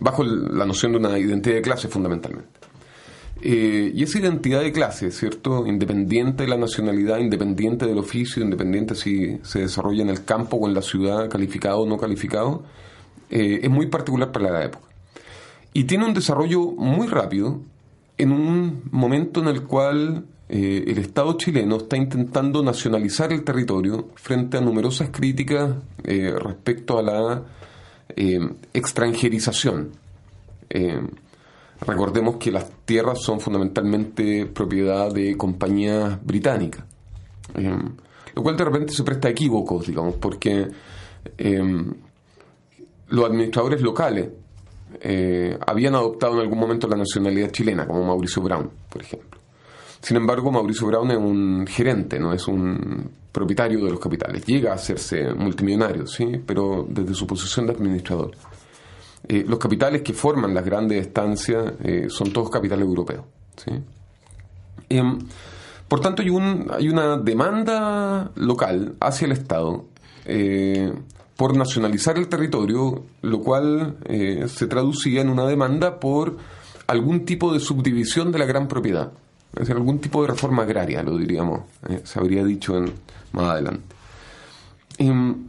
bajo la noción de una identidad de clase fundamentalmente. Eh, y esa identidad de clase, ¿cierto? Independiente de la nacionalidad, independiente del oficio, independiente si se desarrolla en el campo o en la ciudad, calificado o no calificado, eh, es muy particular para la época. Y tiene un desarrollo muy rápido en un momento en el cual el Estado chileno está intentando nacionalizar el territorio frente a numerosas críticas respecto a la eh, extranjerización. Eh, recordemos que las tierras son fundamentalmente propiedad de compañías británicas, eh, lo cual de repente se presta a equívocos, digamos, porque los administradores locales habían adoptado en algún momento la nacionalidad chilena, como Mauricio Brown, por ejemplo. Sin embargo, Mauricio Brown es un gerente, no es un propietario de los capitales. Llega a hacerse multimillonario, ¿sí? pero desde su posición de administrador. Eh, los capitales que forman las grandes estancias eh, son todos capitales europeos. ¿sí? Em, por tanto, hay, un, hay una demanda local hacia el Estado eh, por nacionalizar el territorio, lo cual se traducía en una demanda por algún tipo de subdivisión de la gran propiedad. Es decir, algún tipo de reforma agraria, lo diríamos, se habría dicho en, más adelante. Em,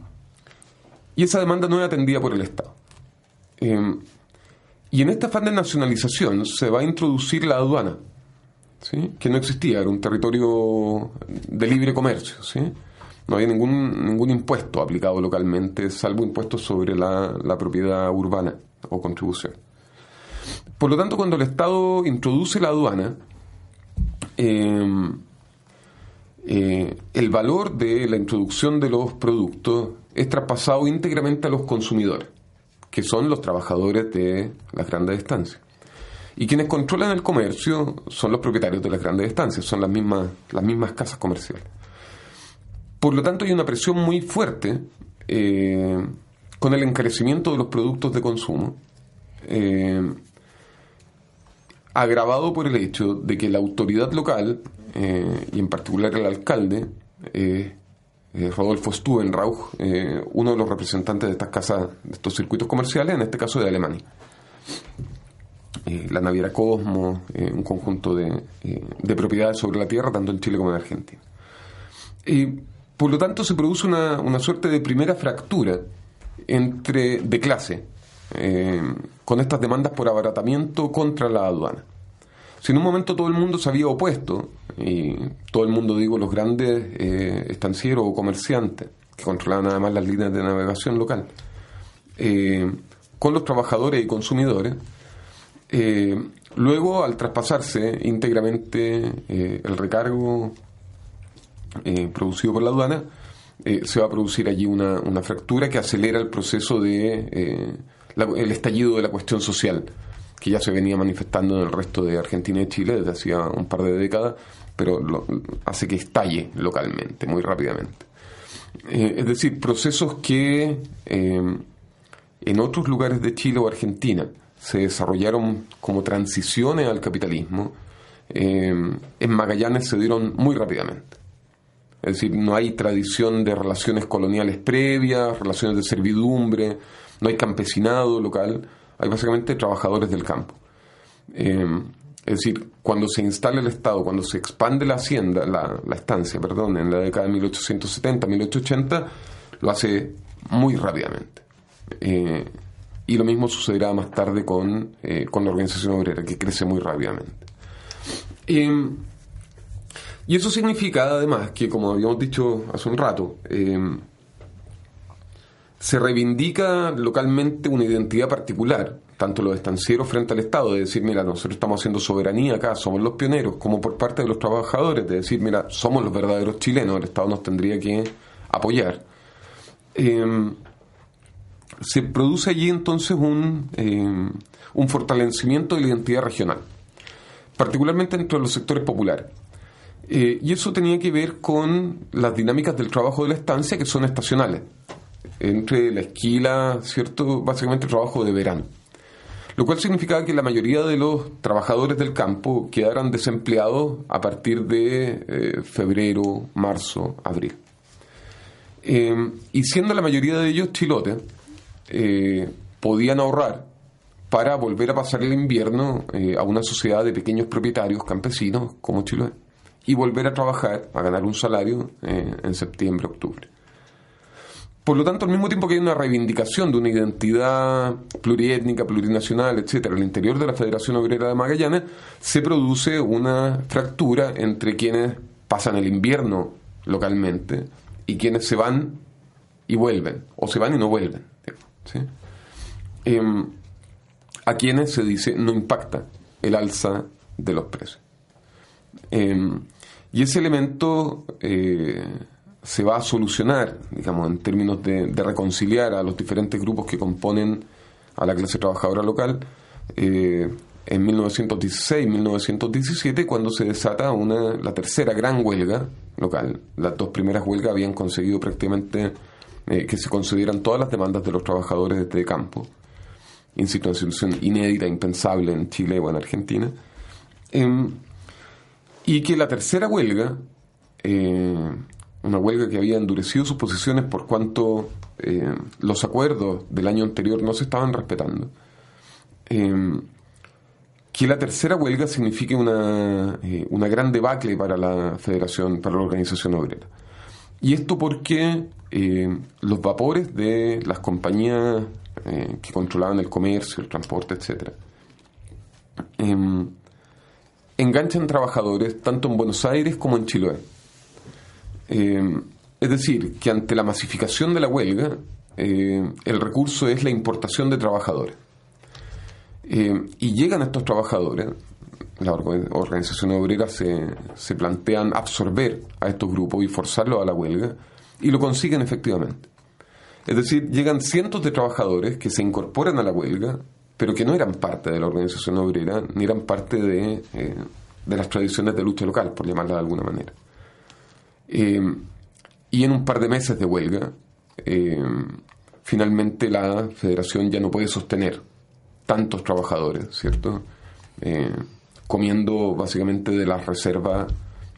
y esa demanda no es atendida por el Estado. Em, y en esta afán de nacionalización se va a introducir la aduana, que no existía, era un territorio de libre comercio. ¿sí? No había ningún, ningún impuesto aplicado localmente, salvo impuestos sobre la, la propiedad urbana o contribución. Por lo tanto, cuando el Estado introduce la aduana, eh, eh, el valor de la introducción de los productos es traspasado íntegramente a los consumidores, que son los trabajadores de las grandes estancias. Y quienes controlan el comercio son los propietarios de las grandes estancias, son las mismas, las mismas casas comerciales. Por lo tanto, hay una presión muy fuerte eh, con el encarecimiento de los productos de consumo, eh, agravado por el hecho de que la autoridad local eh, y en particular el alcalde, Rodolfo Stubenrauch, uno de los representantes de estas casas, de estos circuitos comerciales, en este caso de Alemania. la Naviera Cosmo, un conjunto de, propiedades sobre la tierra, tanto en Chile como en Argentina. Por lo tanto, se produce una, una suerte de primera fractura entre, de clase con estas demandas por abaratamiento contra la aduana. Si en un momento todo el mundo se había opuesto, y todo el mundo digo los grandes eh, estancieros o comerciantes, que controlaban además las líneas de navegación local, eh, con los trabajadores y consumidores, eh, luego al traspasarse íntegramente el recargo producido por la aduana, se va a producir allí una, fractura que acelera el proceso de el estallido de la cuestión social que ya se venía manifestando en el resto de Argentina y Chile desde hacía un par de décadas, pero hace que estalle localmente, muy rápidamente. Eh, es decir, procesos que eh, en otros lugares de Chile o Argentina se desarrollaron como transiciones al capitalismo, eh, en Magallanes se dieron muy rápidamente. Es decir, no hay tradición de relaciones coloniales previas, relaciones de servidumbre, no hay campesinado local, hay básicamente trabajadores del campo. Eh, es decir, cuando se instala el Estado, cuando se expande la hacienda, la, estancia, perdón, en la década de 1870, 1880, lo hace muy rápidamente. Eh, y lo mismo sucederá más tarde con, eh, con la organización obrera, que crece muy rápidamente. Y eso significa además que, como habíamos dicho hace un rato, se reivindica localmente una identidad particular, tanto los estancieros frente al Estado, de decir, mira, nosotros estamos haciendo soberanía acá, somos los pioneros, como por parte de los trabajadores, de decir, mira, somos los verdaderos chilenos, el Estado nos tendría que apoyar. Em, se produce allí entonces un, em, un fortalecimiento de la identidad regional, particularmente entre los sectores populares. Eh, y eso tenía que ver con las dinámicas del trabajo de la estancia que son estacionales. Entre la esquila, ¿cierto? Básicamente trabajo de verano. Lo cual significaba que la mayoría de los trabajadores del campo quedaran desempleados a partir de eh, febrero, marzo, abril. Eh, y siendo la mayoría de ellos chilotes, podían ahorrar para volver a pasar el invierno a una sociedad de pequeños propietarios campesinos como Chiloé y volver a trabajar, a ganar un salario eh, en septiembre, octubre. Por lo tanto, al mismo tiempo que hay una reivindicación de una identidad pluriétnica, plurinacional, etcétera, al interior de la Federación Obrera de Magallanes, se produce una fractura entre quienes pasan el invierno localmente y quienes se van y vuelven, o se van y no vuelven. Em, a quienes se dice no impacta el alza de los precios. Em, y ese elemento eh, se va a solucionar, digamos, en términos de, reconciliar a los diferentes grupos que componen a la clase trabajadora local. Eh, en 1916-1917, cuando se desata una, la tercera gran huelga local. Las dos primeras huelgas habían conseguido prácticamente eh, que se concedieran todas las demandas de los trabajadores de campo, en situación inédita, impensable en Chile o en Argentina. Em, y que la tercera huelga, eh, una huelga que había endurecido sus posiciones por cuanto eh, los acuerdos del año anterior no se estaban respetando, eh, que la tercera huelga signifique una, una gran debacle para la federación, para la organización obrera. Y esto porque los vapores de las compañías que controlaban el comercio, el transporte, etcétera, enganchan trabajadores tanto en Buenos Aires como en Chiloé. Eh, es decir, que ante la masificación de la huelga, eh, el recurso es la importación de trabajadores. Eh, y llegan estos trabajadores, la organización obrera se, se plantean absorber a estos grupos y forzarlos a la huelga, y lo consiguen efectivamente. Es decir, llegan cientos de trabajadores que se incorporan a la huelga pero que no eran parte de la organización obrera, ni eran parte de, eh, de las tradiciones de lucha local, por llamarla de alguna manera. Eh, y en un par de meses de huelga, eh, finalmente la federación ya no puede sostener tantos trabajadores, ¿cierto? comiendo básicamente de las reservas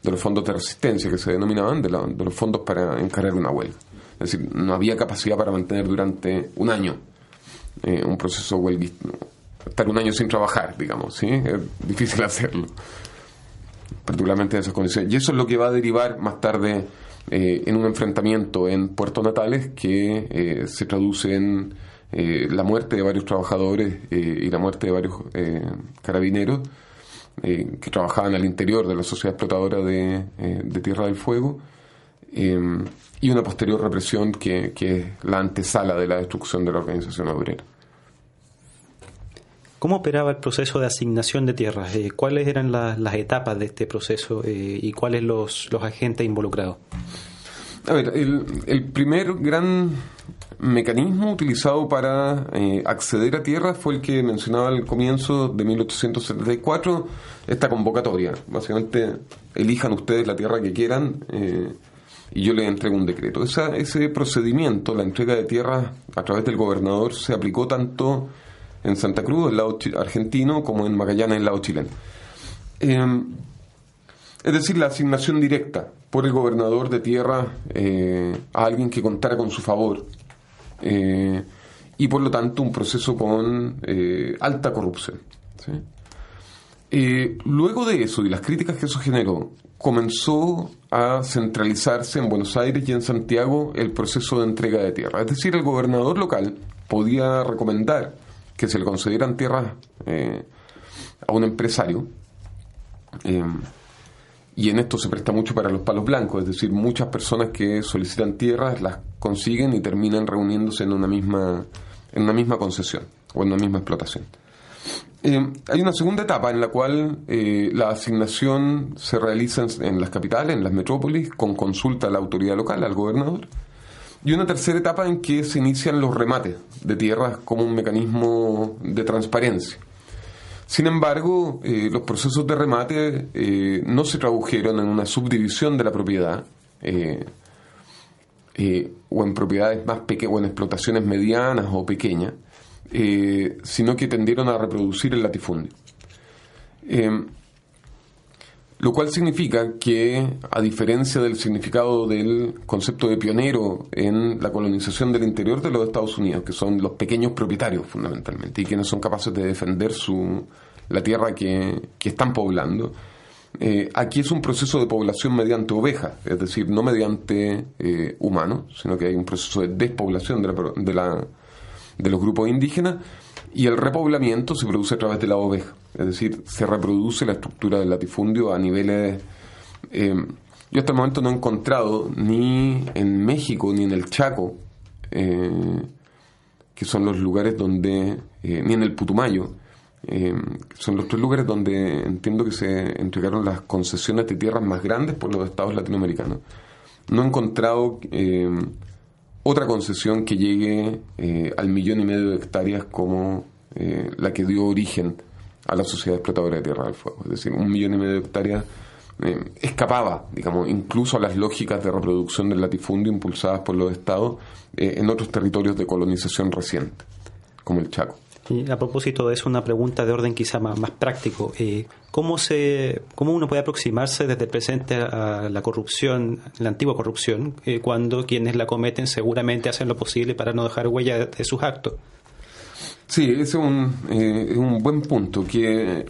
de los fondos de resistencia que se denominaban, de, los fondos para encargar una huelga. Es decir, no había capacidad para mantener durante un año eh, un proceso huelguista, estar un año sin trabajar, digamos, ¿sí? Es difícil hacerlo, particularmente en esas condiciones. Y eso es lo que va a derivar más tarde eh, en un enfrentamiento en Puerto Natales que eh, se traduce en la muerte de varios trabajadores y la muerte de varios carabineros que trabajaban al interior de la sociedad explotadora de Tierra del Fuego y una posterior represión que, es la antesala de la destrucción de la organización obrera. ¿Cómo operaba el proceso de asignación de tierras? Eh, ¿Cuáles eran las etapas de este proceso eh, y cuáles los, los agentes involucrados? A ver, el, primer gran mecanismo utilizado para eh, acceder a tierras fue el que mencionaba al comienzo de 1874, esta convocatoria. Básicamente, elijan ustedes la tierra que quieran y yo le entrego un decreto. ese procedimiento, la entrega de tierras a través del gobernador, se aplicó tanto en Santa Cruz, el lado argentino, como en Magallanes, el lado chileno. Em, es decir, la asignación directa por el gobernador de tierra eh, a alguien que contara con su favor. Eh, y por lo tanto un proceso con eh, alta corrupción. luego de eso y las críticas que eso generó, comenzó a centralizarse en Buenos Aires y en Santiago el proceso de entrega de tierra. Es decir, el gobernador local podía recomendar que se le concedieran tierras eh, a un empresario. Eh, y en esto se presta mucho para los palos blancos, es decir, muchas personas que solicitan tierras las consiguen y terminan reuniéndose en una misma, en una misma concesión o en una misma explotación. Eh, hay una segunda etapa en la cual eh, la asignación se realiza en, las capitales, en las metrópolis, con consulta a la autoridad local, al gobernador. Y una tercera etapa en que se inician los remates de tierras como un mecanismo de transparencia. Sin embargo, eh, los procesos de remate eh, no se tradujeron en una subdivisión de la propiedad o en propiedades más pequeñas o en explotaciones medianas o pequeñas, sino que tendieron a reproducir el latifundio. Lo cual significa que, a diferencia del significado del concepto de pionero en la colonización del interior de los Estados Unidos, que son los pequeños propietarios fundamentalmente, y quienes son capaces de defender su, la tierra que, están poblando, eh, aquí es un proceso de población mediante ovejas, es decir, no mediante eh, humanos, sino que hay un proceso de despoblación de, la, de, la, de los grupos indígenas, y el repoblamiento se produce a través de la oveja, es decir, se reproduce la estructura del latifundio a niveles... Eh, yo hasta el momento no he encontrado ni en México ni en el Chaco, eh, que son los lugares donde, eh, ni en el Putumayo, que son los tres lugares donde entiendo que se entregaron las concesiones de tierras más grandes por los estados latinoamericanos. No he encontrado otra concesión que llegue eh, al millón y medio de hectáreas como eh, la que dio origen a la sociedad explotadora de Tierra del Fuego. Es decir, un millón y medio de hectáreas eh, escapaba, digamos, incluso a las lógicas de reproducción del latifundio impulsadas por los estados en otros territorios de colonización reciente, como el Chaco. A propósito de eso, una pregunta de orden quizá más, práctico. Eh, ¿cómo, se, ¿Cómo uno puede aproximarse desde el presente a la corrupción, la antigua corrupción, eh, cuando quienes la cometen seguramente hacen lo posible para no dejar huella de, sus actos? Sí, ese es un, eh, es un buen punto que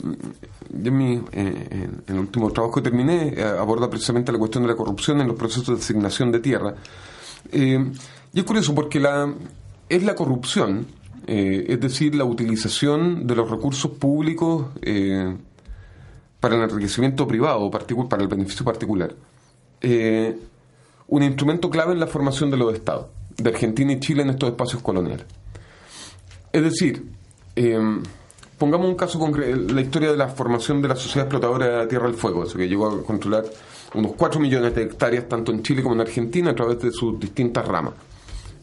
yo en, mi, en el último trabajo que terminé aborda precisamente la cuestión de la corrupción en los procesos de asignación de tierra. y es curioso porque la, es la corrupción eh, es decir, la utilización de los recursos públicos eh, para el enriquecimiento privado, para el beneficio particular. Eh, un instrumento clave en la formación de los estados, de Argentina y Chile en estos espacios coloniales. Es decir, pongamos un caso concreto, la historia de la formación de la sociedad explotadora de Tierra del Fuego, eso que llegó a controlar unos 4 millones de hectáreas tanto en Chile como en Argentina a través de sus distintas ramas.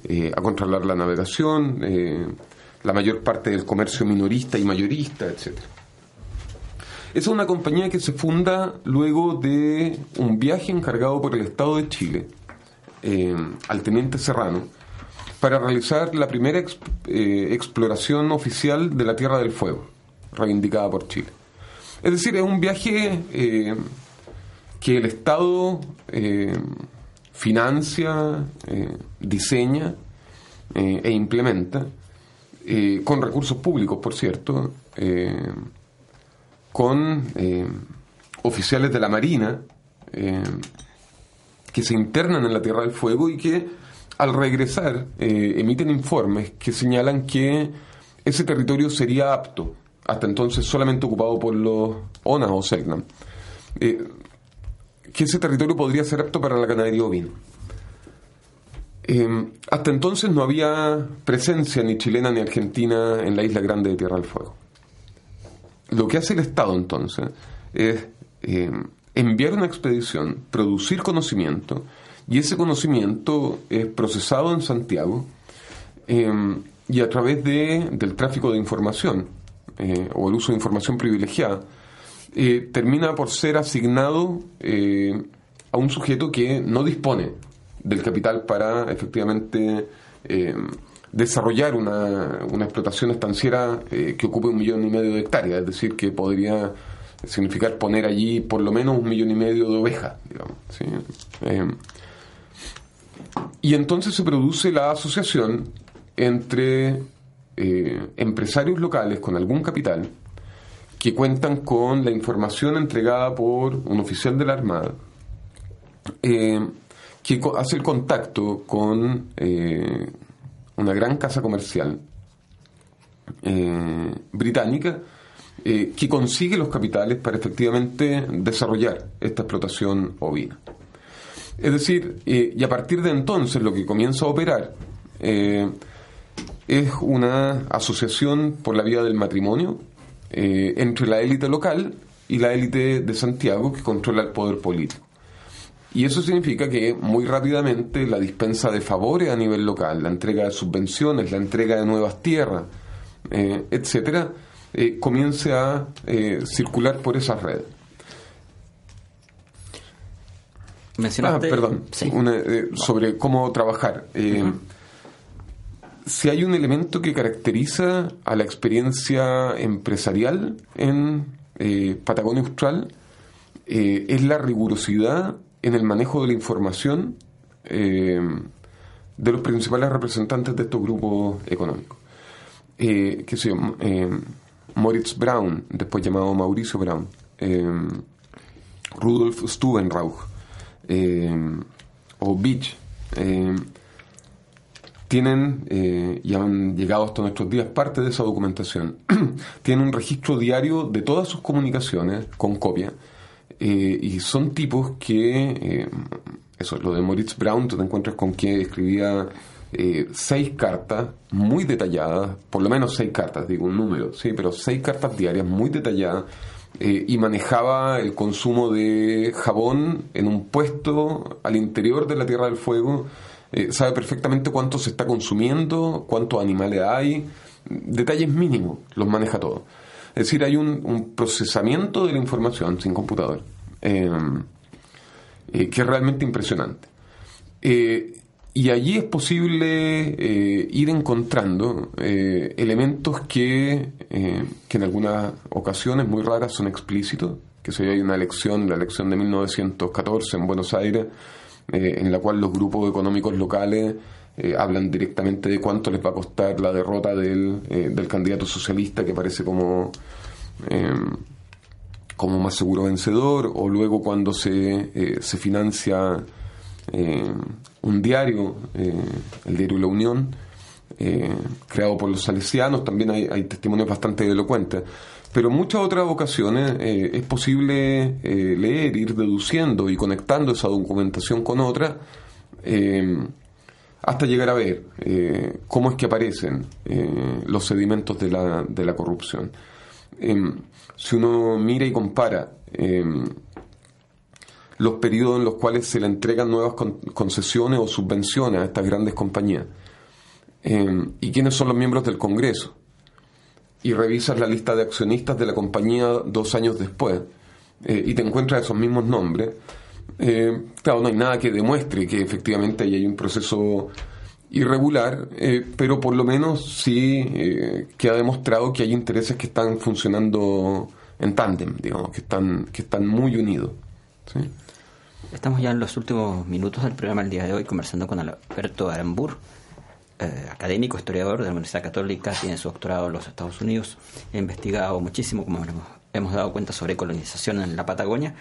A controlar la navegación, la mayor parte del comercio minorista y mayorista, etc. Esa es una compañía que se funda luego de un viaje encargado por el Estado de Chile eh, al teniente Serrano para realizar la primera eh, exploración oficial de la Tierra del Fuego, reivindicada por Chile. Es decir, es un viaje eh, que el Estado financia, diseña e implementa eh, con recursos públicos, por cierto, eh, con eh, oficiales de la Marina que se internan en la Tierra del Fuego y que al regresar emiten informes que señalan que ese territorio sería apto, hasta entonces solamente ocupado por los ONA o SEGNAM, que ese territorio podría ser apto para la ganadería ovina. Eh, hasta entonces no había presencia ni chilena ni argentina en la isla grande de Tierra del Fuego. Lo que hace el Estado entonces es eh, enviar una expedición, producir conocimiento, y ese conocimiento es procesado en Santiago eh, y a través de, del tráfico de información o el uso de información privilegiada, termina por ser asignado a un sujeto que no dispone del capital para efectivamente eh, desarrollar una, una, explotación estanciera eh, que ocupe un millón y medio de hectáreas, es decir, que podría significar poner allí por lo menos un millón y medio de ovejas, digamos. Eh, y entonces se produce la asociación entre empresarios locales con algún capital que cuentan con la información entregada por un oficial de la Armada, que hace el contacto con eh, una gran casa comercial eh, británica eh, que consigue los capitales para efectivamente desarrollar esta explotación ovina. Es decir, y a partir de entonces lo que comienza a operar es una asociación por la vía del matrimonio entre la élite local y la élite de Santiago que controla el poder político. Y eso significa que muy rápidamente la dispensa de favores a nivel local, la entrega de subvenciones, la entrega de nuevas tierras, eh, etcétera, comience a circular por esas redes. Mencionaste, ah, perdón, sobre cómo trabajar. Si hay un elemento que caracteriza a la experiencia empresarial en Patagonia Austral, es la rigurosidad en el manejo de la información eh, de los principales representantes de estos grupos económicos. Eh, eh, Moritz Braun, después llamado Mauricio eh, Rudolf Stubenrauch o Beach, tienen y han llegado hasta nuestros días parte de esa documentación. tienen un registro diario de todas sus comunicaciones con copia y son tipos que eso, lo de Moritz Brown, tú te encuentras con que escribía eh, seis cartas muy detalladas, por lo menos seis cartas, digo un número, sí, pero seis cartas diarias muy detalladas eh, y manejaba el consumo de jabón en un puesto al interior de la Tierra del Fuego, eh, sabe perfectamente cuánto se está consumiendo, cuántos animales hay, detalles mínimos, los maneja todo. Es decir, hay un, un procesamiento de la información sin computador. Eh, que es realmente impresionante. Eh, y allí es posible eh, ir encontrando elementos que, que en algunas ocasiones muy raras son explícitos, que si hay una elección, la elección de 1914 en Buenos Aires, en la cual los grupos económicos locales hablan directamente de cuánto les va a costar la derrota del, del candidato socialista que parece como como más seguro vencedor, o luego cuando se, eh, se financia eh, un diario, eh, el diario La Unión, creado por los salesianos, también hay, hay, testimonios bastante elocuentes. Pero en muchas otras ocasiones es posible leer, ir deduciendo y conectando esa documentación con otra hasta llegar a ver cómo es que aparecen los sedimentos de la, de la corrupción. Em, si uno mira y compara em, los periodos en los cuales se le entregan nuevas concesiones o subvenciones a estas grandes compañías em, y quiénes son los miembros del Congreso y revisas la lista de accionistas de la compañía dos años después eh, y te encuentras esos mismos nombres, eh, claro, no hay nada que demuestre que efectivamente ahí hay un proceso irregular, eh, pero por lo menos sí que ha demostrado que hay intereses que están funcionando en tándem, digamos, que están, que están muy unidos. Estamos ya en los últimos minutos del programa el día de hoy conversando con Alberto Arambur, eh, académico, historiador de la Universidad Católica, tiene su doctorado en los Estados Unidos, ha investigado muchísimo, como hemos, dado cuenta, sobre colonización en la Patagonia.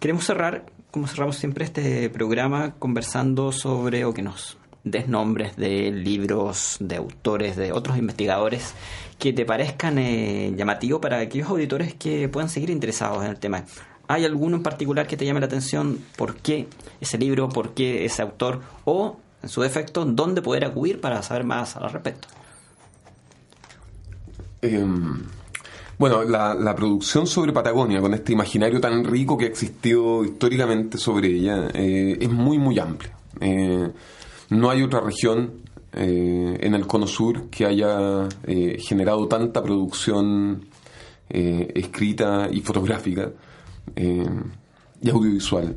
Queremos cerrar, como cerramos siempre este programa, conversando sobre, o que nos des nombres de libros, de autores, de otros investigadores que te parezcan eh, llamativos para aquellos auditores que puedan seguir interesados en el tema. ¿Hay alguno en particular que te llame la atención? ¿Por qué ese libro? ¿Por qué ese autor? O, en su defecto, ¿dónde poder acudir para saber más al respecto? Em, bueno, la, producción sobre Patagonia, con este imaginario tan rico que ha existido históricamente sobre ella, eh, es muy, muy amplia. Eh, no hay otra región eh, en el cono sur que haya generado tanta producción escrita y fotográfica y audiovisual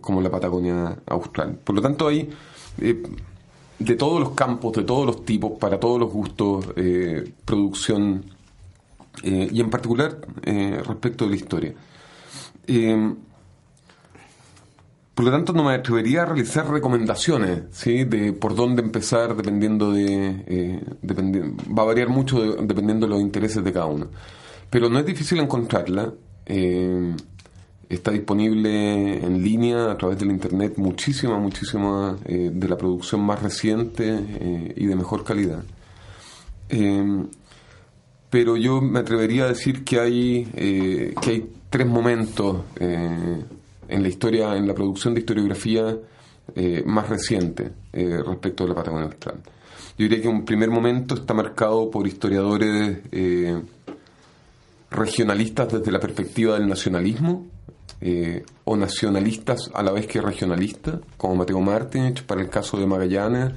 como la Patagonia Austral. Por lo tanto, hay de todos los campos, de todos los tipos, para todos los gustos, producción y en particular respecto de la historia. Por lo tanto, no me atrevería a realizar recomendaciones ¿sí? de por dónde empezar dependiendo de... Eh, va a variar mucho dependiendo de los intereses de cada uno. Pero no es difícil encontrarla. Eh, está disponible en línea a través del Internet muchísima, muchísima eh, de la producción más reciente y de mejor calidad. pero yo me atrevería a decir que hay, que hay tres momentos en la historia, en la producción de historiografía eh, más reciente eh, respecto de la Patagonia Austral. Yo diría que un primer momento está marcado por historiadores eh, regionalistas desde la perspectiva del nacionalismo, o nacionalistas a la vez que regionalistas, como Mateo Martínez para el caso de Magallanes,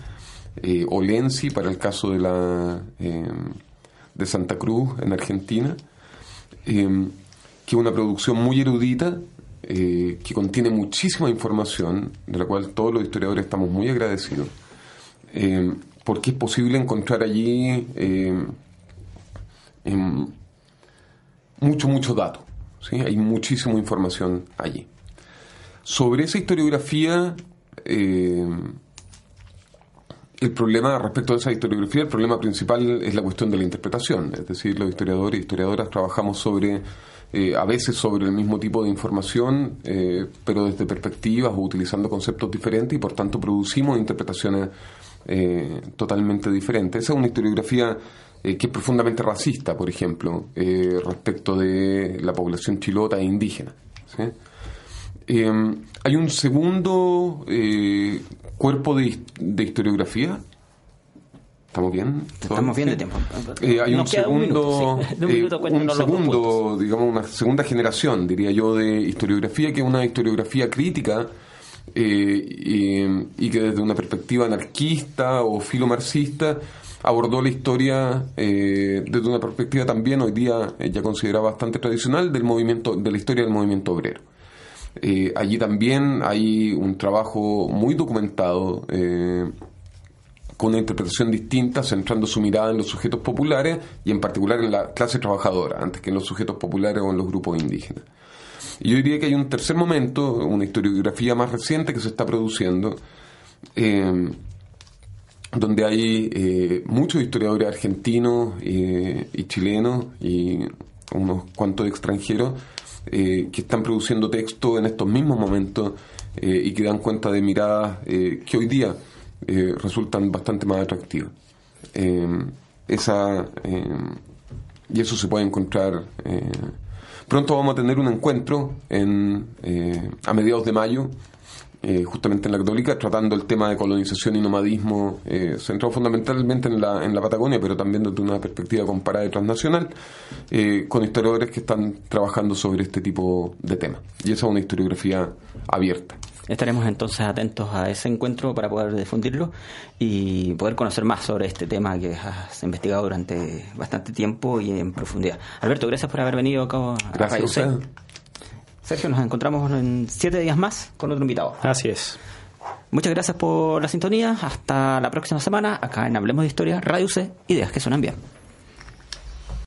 o Lenzi para el caso de la, de de Santa Cruz, en Argentina, eh, que es una producción muy erudita, eh, que contiene muchísima información, de la cual todos los historiadores estamos muy agradecidos, eh, porque es posible encontrar allí eh, em, mucho, mucho dato. ¿Sí? Hay muchísima información allí. Sobre esa historiografía, eh, el problema respecto a esa historiografía, el problema principal es la cuestión de la interpretación. Es decir, los historiadores y historiadoras trabajamos sobre, eh, a veces sobre el mismo tipo de información, eh, pero desde perspectivas o utilizando conceptos diferentes y por tanto producimos interpretaciones totalmente diferentes. Esa es una historiografía eh, que es profundamente racista, por ejemplo, eh, respecto de la población chilota e indígena. ¿sí? Eh, hay un segundo eh, cuerpo de, de historiografía. ¿Estamos bien? Estamos bien de tiempo. Eh, hay Nos un segundo, minuto, sí. De un eh, minuto un segundo, digamos, una segunda generación, diría yo, de historiografía, que es una historiografía crítica eh, y, y que desde una perspectiva anarquista o filomarxista abordó la historia eh, desde una perspectiva también hoy día ya considerada bastante tradicional del movimiento, de la historia del movimiento obrero. Eh, allí también hay un trabajo muy documentado eh, con una interpretación distinta, centrando su mirada en los sujetos populares y en particular en la clase trabajadora, antes que en los sujetos populares o en los grupos indígenas. Yo diría que hay un tercer momento, una historiografía más reciente que se está produciendo, donde hay eh, muchos historiadores argentinos eh, y chilenos y unos cuantos extranjeros eh, que están produciendo texto en estos mismos momentos eh, y que dan cuenta de miradas que hoy día resultan bastante más atractivas. Esa, y eso se puede encontrar. pronto vamos a tener un encuentro en, a mediados de mayo eh, justamente en la Católica, tratando el tema de colonización y nomadismo, eh, centrado fundamentalmente en la, en la Patagonia, pero también desde una perspectiva comparada y transnacional, eh, con historiadores que están trabajando sobre este tipo de temas. Y esa es una historiografía abierta. Estaremos entonces atentos a ese encuentro para poder difundirlo y poder conocer más sobre este tema que has investigado durante bastante tiempo y en profundidad. Alberto, gracias por haber venido acá Gracias a. Sergio, nos encontramos en siete días más con otro invitado. Así es. Muchas gracias por la sintonía. Hasta la próxima semana, acá en Hablemos de Historia, Radio C, ideas que suenan bien.